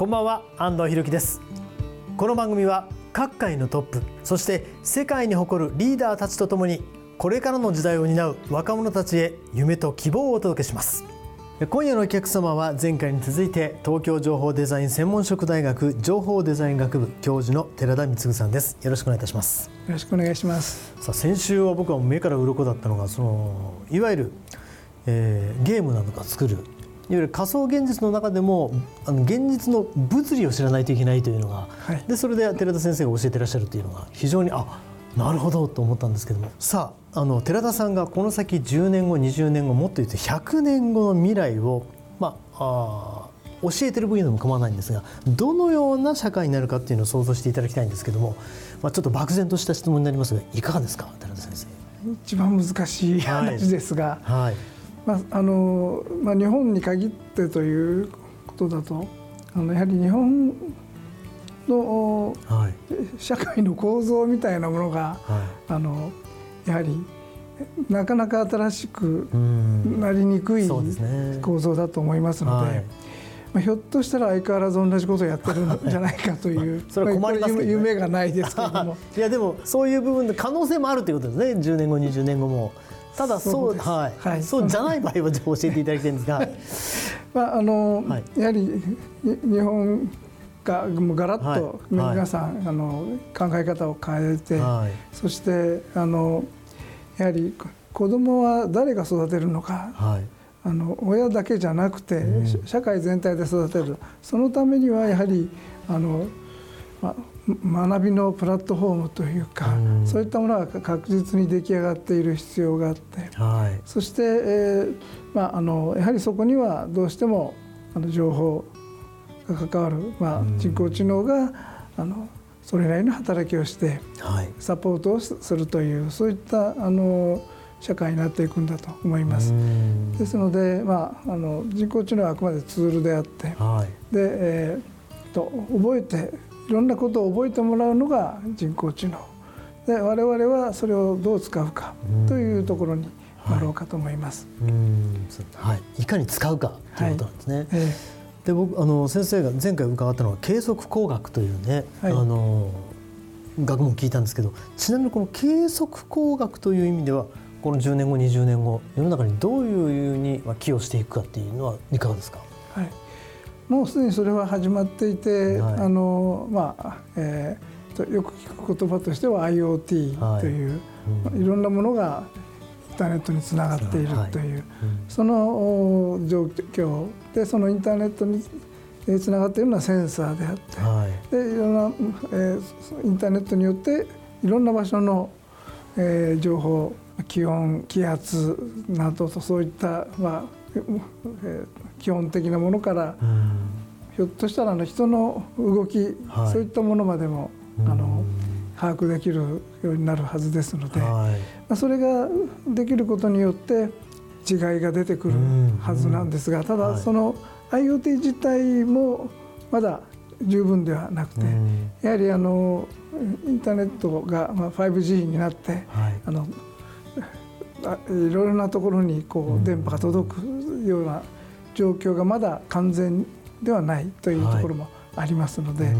こんばんは安藤博樹です。この番組は各界のトップそして世界に誇るリーダーたちとともにこれからの時代を担う若者たちへ夢と希望をお届けします。今夜のお客様は前回に続いて東京情報デザイン専門職大学情報デザイン学部教授の寺田光さんです。よろしくお願いいたします。よろしくお願いします。さあ先週は僕は目から鱗だったのがそのいわゆる、えー、ゲームなどが作るいわゆる仮想現実の中でもあの現実の物理を知らないといけないというのが、はい、でそれで寺田先生が教えてらっしゃるというのが非常にあなるほどと思ったんですけども。さああの寺田さんがこの先10年後20年後もっと言うと100年後の未来を、まあ、あ教えてる分野でも構わないんですがどのような社会になるかっていうのを想像していただきたいんですけども、まあ、ちょっと漠然とした質問になりますがいかがですか寺田先生？一番難しい話ですが、はい、はい、まああのまあ、日本に限ってということだとあのやはり日本の、はい、社会の構造みたいなものが、はい、あのやはりなかなか新しくなりにくい構造だと思いますので。はい。まあ、ひょっとしたら相変わらず同じことをやってるんじゃないかという それは困ります、ね、夢がないですけども。いやでもそういう部分で可能性もあるということですね。10年後20年後もただそうはい、はい、そうじゃない場合は教えていただきたいんです。が まああの、はい、やはり日本がもうガラッと皆さん、はい、あの考え方を変えて、はい、そしてあのやはり子供は誰が育てるのか、はい、あの親だけじゃなくて、うん、社会全体で育てる。そのためにはやはりあの、ま、学びのプラットフォームというか、うん、そういったものが確実に出来上がっている必要があって、そして、えーまあ、あのやはりそこにはどうしてもあの情報が関わる、まあ、人工知能があのそれなりの働きをしてサポートをするというそういったあの社会になっていくんだと思います。ですので、まあ、あの人工知能はあくまでツールであって、はい、で、えー、と覚えていろんなことを覚えてもらうのが人工知能。で我々はそれをどう使うかというところになろうかと思います。はい、はい、いかに使うかということなんですね。はい。えーで僕あの先生が前回伺ったのは計測工学というね、はい、あの学問聞いたんですけどちなみにこの計測工学という意味ではこの10年後20年後世の中にどういうふうに寄与していくかっていうのはいかがですか、はい、もうすでにそれは始まっていて、はい、あのまあ、えー、よく聞く言葉としては IoT という、はいうん、いろんなものがターネットにつながっているとい。う、はいうん、その状況でそのインターネットにつながっているのはセンサーであって、はい、でいろんな、えー、インターネットによっていろんな場所の、えー、情報気温気圧などとそういった、まあえー、基本的なものから、うん、ひょっとしたらあの人の動き、はい、そういったものまでも、あの把握できるようになるはずですので、はい、それができることによって違いが出てくるはずなんですがただその IoT 自体もまだ十分ではなくてやはりあのインターネットが 5G になって、はい、あのいろいろなところにこう電波が届くような状況がまだ完全ではないというところもありますので、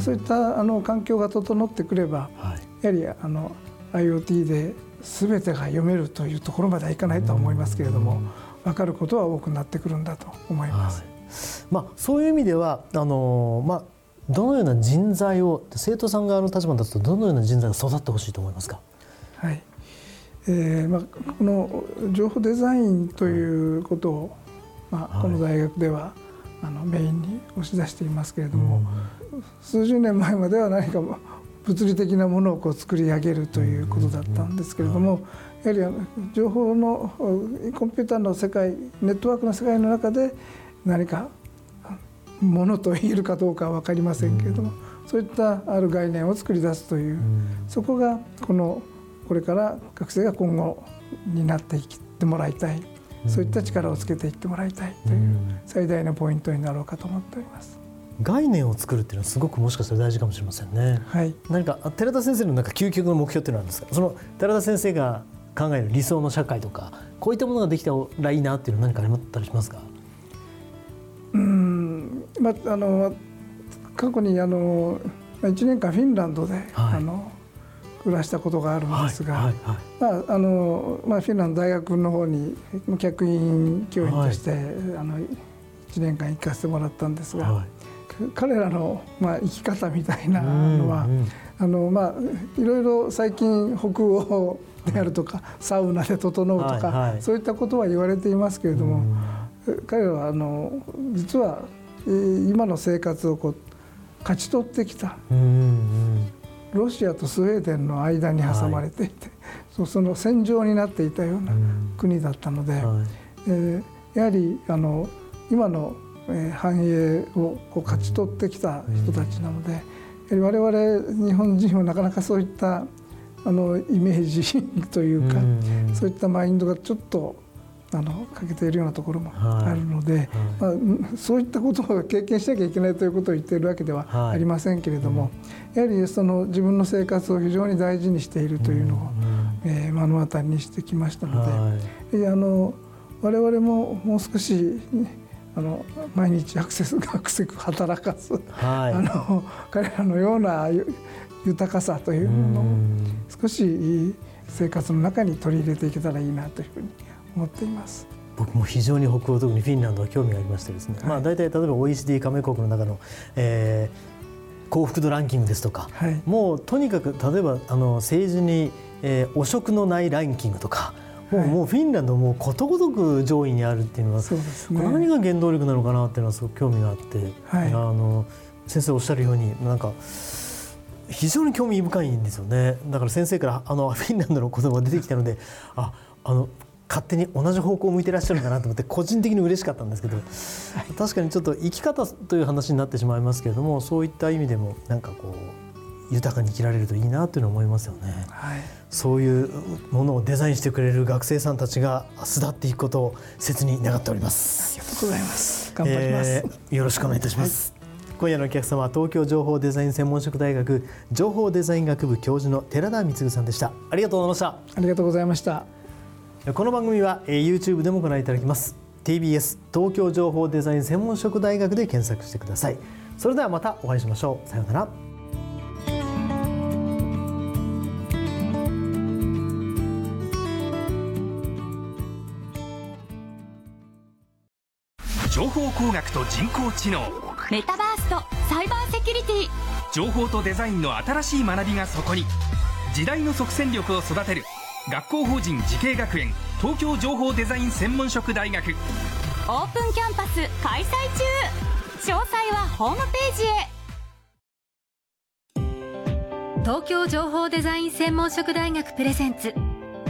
そういったあの環境が整ってくれば、はい、やはりあの IoT で全てが読めるというところまではいかないと思いますけれども分かることは多くなってくるんだと思います。はい、まあ、そういう意味ではあの、まあ、どのような人材を生徒さん側の立場だとどのような人材が育ってほしいと思いますか？はい。えー、まあこの情報デザインということを、まあこの大学では、あのメインに押し出していますけれども、うん、数十年前までは何か物理的なものをこう作り上げるということだったんですけれども、やはり情報のコンピューターの世界ネットワークの世界の中で何かものと言えるかどうかは分かりませんけれども、そういったある概念を作り出すという、そこがこのこれから学生が今後になっていってもらいたい、そういった力をつけていってもらいたいという最大のポイントになろうかと思っております。概念を作るっていうのはすごくもしかしたら大事かもしれませんね。はい、何か寺田先生のなんか究極の目標っていうのはあるんですか？その寺田先生が考える理想の社会とかこういったものができたらいいなっていうのは何かあったりしますか？うんまああの過去にあの1年間フィンランドで、はい、あの暮らしたことがあるんですが、フィンランド大学の方に客員教員として、はい、あの1年間行かせてもらったんですが、はい、彼らの、まあ、生き方みたいなのは、あのまあ、いろいろ最近北欧であるとかサウナで整うとか、はいはい、そういったことは言われていますけれども、彼らはあの実は今の生活をこう勝ち取ってきた、ロシアとスウェーデンの間に挟まれていて、はい、その戦場になっていたような国だったので、はい、えー、やはりあの今の、えー、繁栄をこう勝ち取ってきた人たちなので、やはり我々日本人はなかなかそういったあのイメージというか、そういったマインドがちょっとあの欠けているようなところもあるので、はい。はい、まあ、そういったことを経験しなきゃいけないということを言っているわけではありませんけれども、やはりその自分の生活を非常に大事にしているというのを、えー、目の当たりにしてきましたので、あの我々ももう少し、あの毎日アクセス アクセク働かす、はい、あの彼らのような豊かさというものを少し生活の中に取り入れていけたらいいなというふうに思っています。僕も非常に北欧特にフィンランドは興味がありましてですね、はい、まあ大体例えば OECD 加盟国の中の、えー、幸福度ランキングですとか、はい、もうとにかく例えばあの政治に、えー、汚職のないランキングとかもうはい、もうフィンランドもことごとく上位にあるっていうのはそうです、ね、何が原動力なのかなっていうのはすごく興味があって、はい、あの先生おっしゃるようになんか非常に興味深いんですよね。だから先生からあのフィンランドの言葉が出てきたのでああの勝手に同じ方向を向いてらっしゃるかなと思って 個人的に嬉しかったんですけど、確かにちょっと生き方という話になってしまいますけれどもそういった意味でもなんかこう豊かに生きられるといいなというのは思いますよね、はい、そういうものをデザインしてくれる学生さんたちが巣立っていくことを切に願っております。ありがとうございます。頑張ります、えー、よろしくお願いいたします、はい。今夜のお客様は東京情報デザイン専門職大学情報デザイン学部教授の寺田光さんでした。ありがとうございました。ありがとうございましたこの番組は YouTube でもご覧いただきます。TBS 東京情報デザイン専門職大学で検索してください。それではまたお会いしましょう。さようなら。情報工学と人工知能。メタバースとサイバーセキュリティ。情報とデザインの新しい学びがそこに。時代の即戦力を育てる学校法人慈恵学園東京情報デザイン専門職大学。オープンキャンパス開催中。詳細はホームページへ。東京情報デザイン専門職大学プレゼンツ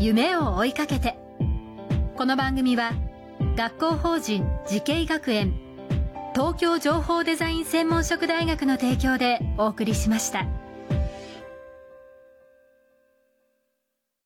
夢を追いかけて。この番組は学校法人慈恵学園東京情報デザイン専門職大学の提供でお送りしました。